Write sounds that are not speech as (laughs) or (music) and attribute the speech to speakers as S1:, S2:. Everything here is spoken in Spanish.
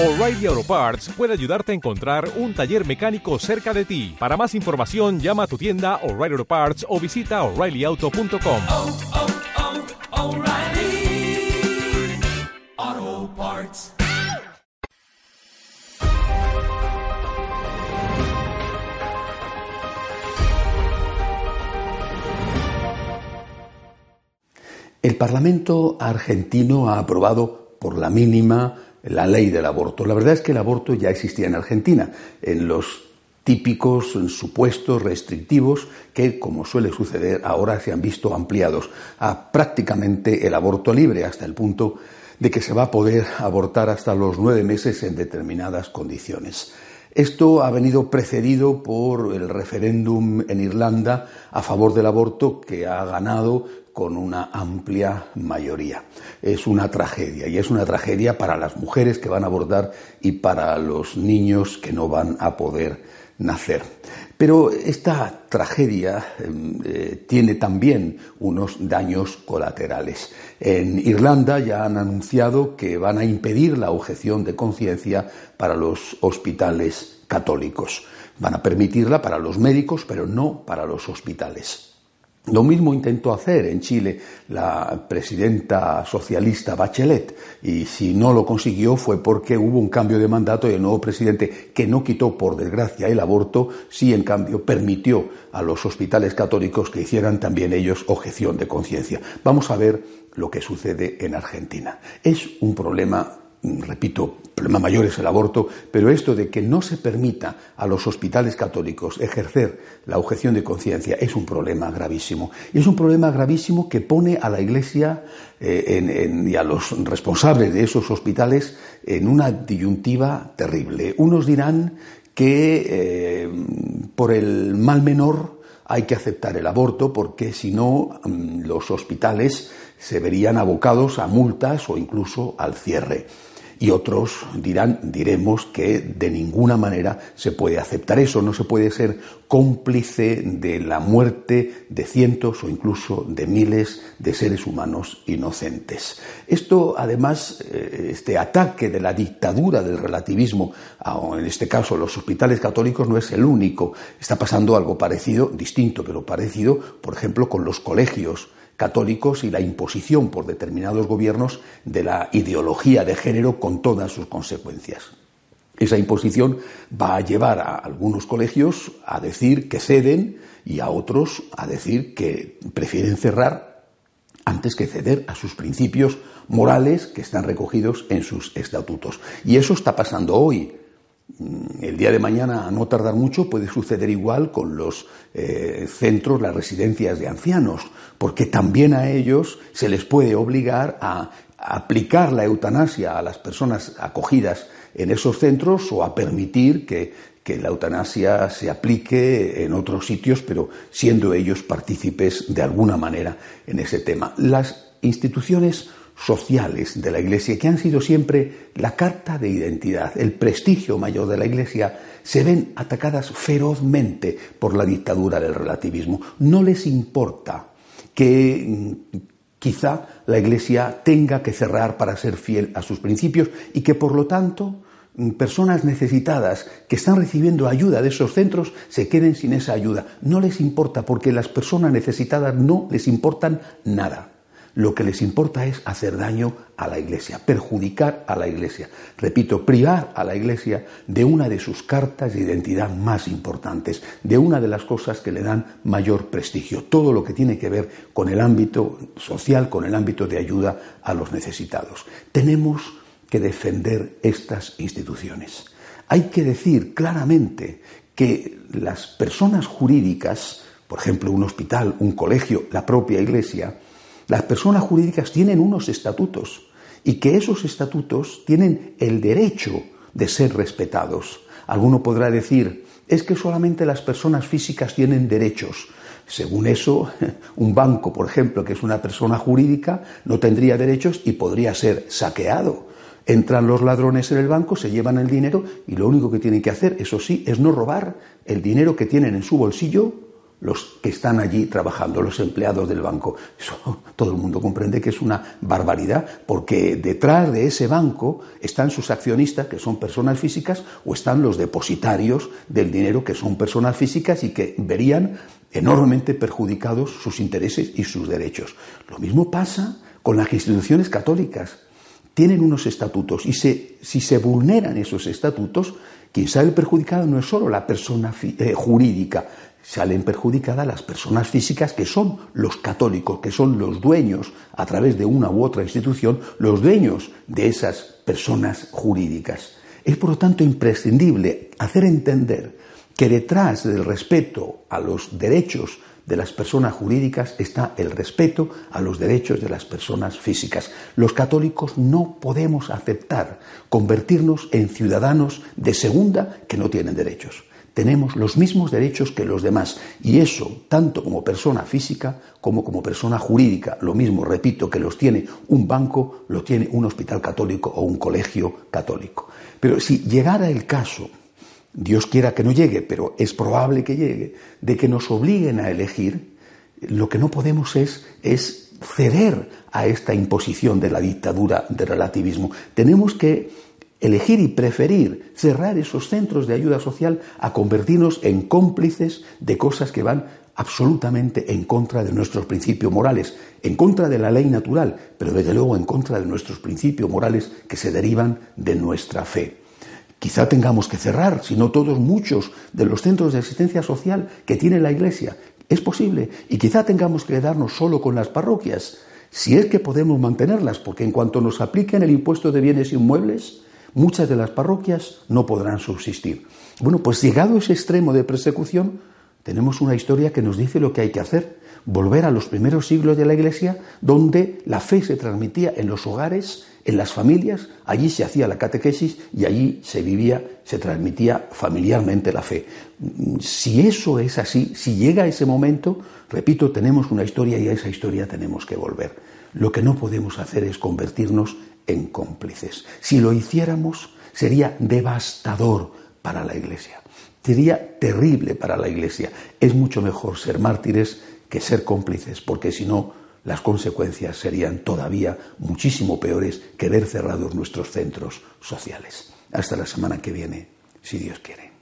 S1: O'Reilly Auto Parts puede ayudarte a encontrar un taller mecánico cerca de ti. Para más información, llama a tu tienda O'Reilly Auto Parts o visita oreillyauto.com.
S2: oh, oh, Parts.
S3: El Parlamento argentino ha aprobado por la mínima la ley del aborto. La verdad es que el aborto ya existía en Argentina, en los típicos supuestos restrictivos que, como suele suceder, ahora se han visto ampliados a prácticamente el aborto libre, hasta el punto de que se va a poder abortar hasta los nueve meses en determinadas condiciones. Esto ha venido precedido por el referéndum en Irlanda a favor del aborto que ha ganado con una amplia mayoría. Es una tragedia y es una tragedia para las mujeres que van a abortar y para los niños que no van a poder nacer. Pero esta tragedia eh, tiene también unos daños colaterales. En Irlanda ya han anunciado que van a impedir la objeción de conciencia para los hospitales católicos. Van a permitirla para los médicos, pero no para los hospitales. Lo mismo intentó hacer en Chile la presidenta socialista Bachelet y si no lo consiguió fue porque hubo un cambio de mandato y el nuevo presidente que no quitó por desgracia el aborto, sí en cambio permitió a los hospitales católicos que hicieran también ellos objeción de conciencia. Vamos a ver lo que sucede en Argentina. Es un problema repito, problema mayor es el aborto, pero esto de que no se permita a los hospitales católicos ejercer la objeción de conciencia es un problema gravísimo. Y es un problema gravísimo que pone a la Iglesia eh, y a los responsables de esos hospitales en una disyuntiva terrible. Unos dirán que eh, por el mal menor hay que aceptar el aborto porque si no los hospitales se verían abocados a multas o incluso al cierre y otros dirán, diremos que de ninguna manera se puede aceptar eso, no se puede ser cómplice de la muerte de cientos o incluso de miles de seres humanos inocentes. Esto, además, eh, este ataque de la dictadura del relativismo, en este caso los hospitales católicos, no es el único. Está pasando algo parecido, distinto, pero parecido, por ejemplo, con los colegios católicos y la imposición por determinados gobiernos de la ideología de género con todas sus consecuencias. Esa imposición va a llevar a algunos colegios a decir que ceden y a otros a decir que prefieren cerrar antes que ceder a sus principios morales que están recogidos en sus estatutos. Y eso está pasando hoy el día de mañana, a no tardar mucho, puede suceder igual con los eh, centros, las residencias de ancianos, porque también a ellos se les puede obligar a, aplicar la eutanasia a las personas acogidas en esos centros o a permitir que la eutanasia se aplique en otros sitios, pero siendo ellos partícipes de alguna manera en ese tema. Las instituciones sociales de la Iglesia, que han sido siempre la carta de identidad, el prestigio mayor de la Iglesia, se ven atacadas ferozmente por la dictadura del relativismo. No les importa que mm, quizá la Iglesia tenga que cerrar para ser fiel a sus principios y que por lo tanto mm, personas necesitadas que están recibiendo ayuda de esos centros se queden sin esa ayuda. No les importa porque las personas necesitadas no les importan nada. Lo que les importa es hacer daño a la Iglesia, perjudicar a la Iglesia. Repito, privar a la Iglesia de una de sus cartas de identidad más importantes, de una de las cosas que le dan mayor prestigio, todo lo que tiene que ver con el ámbito social, con el ámbito de ayuda a los necesitados. Tenemos que defender estas instituciones. Hay que decir claramente que las personas jurídicas, por ejemplo, un hospital, un colegio, la propia Iglesia, las personas jurídicas tienen unos estatutos y que esos estatutos tienen el derecho de ser respetados. Alguno podrá decir, es que solamente las personas físicas tienen derechos. Según eso, (laughs) un banco, por ejemplo, que es una persona jurídica, no tendría derechos y podría ser saqueado. Entran los ladrones en el banco, se llevan el dinero y lo único que tienen que hacer, eso sí, es no robar el dinero que tienen en su bolsillo los que están allí trabajando, los empleados del banco. (laughs) Todo el mundo comprende que es una barbaridad, porque detrás de ese banco están sus accionistas, que son personas físicas, o están los depositarios del dinero, que son personas físicas y que verían enormemente perjudicados sus intereses y sus derechos. Lo mismo pasa con las instituciones católicas. Tienen unos estatutos y si se vulneran esos estatutos, quien sale perjudicado no es solo la persona eh, jurídica, salen perjudicadas las personas físicas que son los católicos, que son los dueños, a través de una u otra institución, los dueños de esas personas jurídicas. Es por lo tanto imprescindible hacer entender que detrás del respeto a los derechos de las personas jurídicas está el respeto a los derechos de las personas físicas. Los católicos no podemos aceptar convertirnos en ciudadanos de segunda que no tienen derechos tenemos los mismos derechos que los demás. Y eso, tanto como persona física como como persona jurídica. Lo mismo, repito, que los tiene un banco, lo tiene un hospital católico o un colegio católico. Pero si llegara el caso, Dios quiera que no llegue, pero es probable que llegue, de que nos obliguen a elegir, lo que no podemos es, es ceder a esta imposición de la dictadura del relativismo. Tenemos que elegir y preferir cerrar esos centros de ayuda social a convertirnos en cómplices de cosas que van absolutamente en contra de nuestros principios morales, en contra de la ley natural, pero desde luego en contra de nuestros principios morales que se derivan de nuestra fe. Quizá tengamos que cerrar, si no todos, muchos de los centros de asistencia social que tiene la Iglesia. Es posible. Y quizá tengamos que quedarnos solo con las parroquias, si es que podemos mantenerlas, porque en cuanto nos apliquen el impuesto de bienes inmuebles, muchas de las parroquias no podrán subsistir. Bueno, pues llegado ese extremo de persecución, tenemos una historia que nos dice lo que hay que hacer, volver a los primeros siglos de la Iglesia, donde la fe se transmitía en los hogares, en las familias, allí se hacía la catequesis y allí se vivía, se transmitía familiarmente la fe. Si eso es así, si llega ese momento, repito, tenemos una historia y a esa historia tenemos que volver. Lo que no podemos hacer es convertirnos en cómplices. Si lo hiciéramos, sería devastador para la Iglesia. Sería terrible para la Iglesia. Es mucho mejor ser mártires que ser cómplices, porque si no, las consecuencias serían todavía muchísimo peores que ver cerrados nuestros centros sociales. Hasta la semana que viene, si Dios quiere.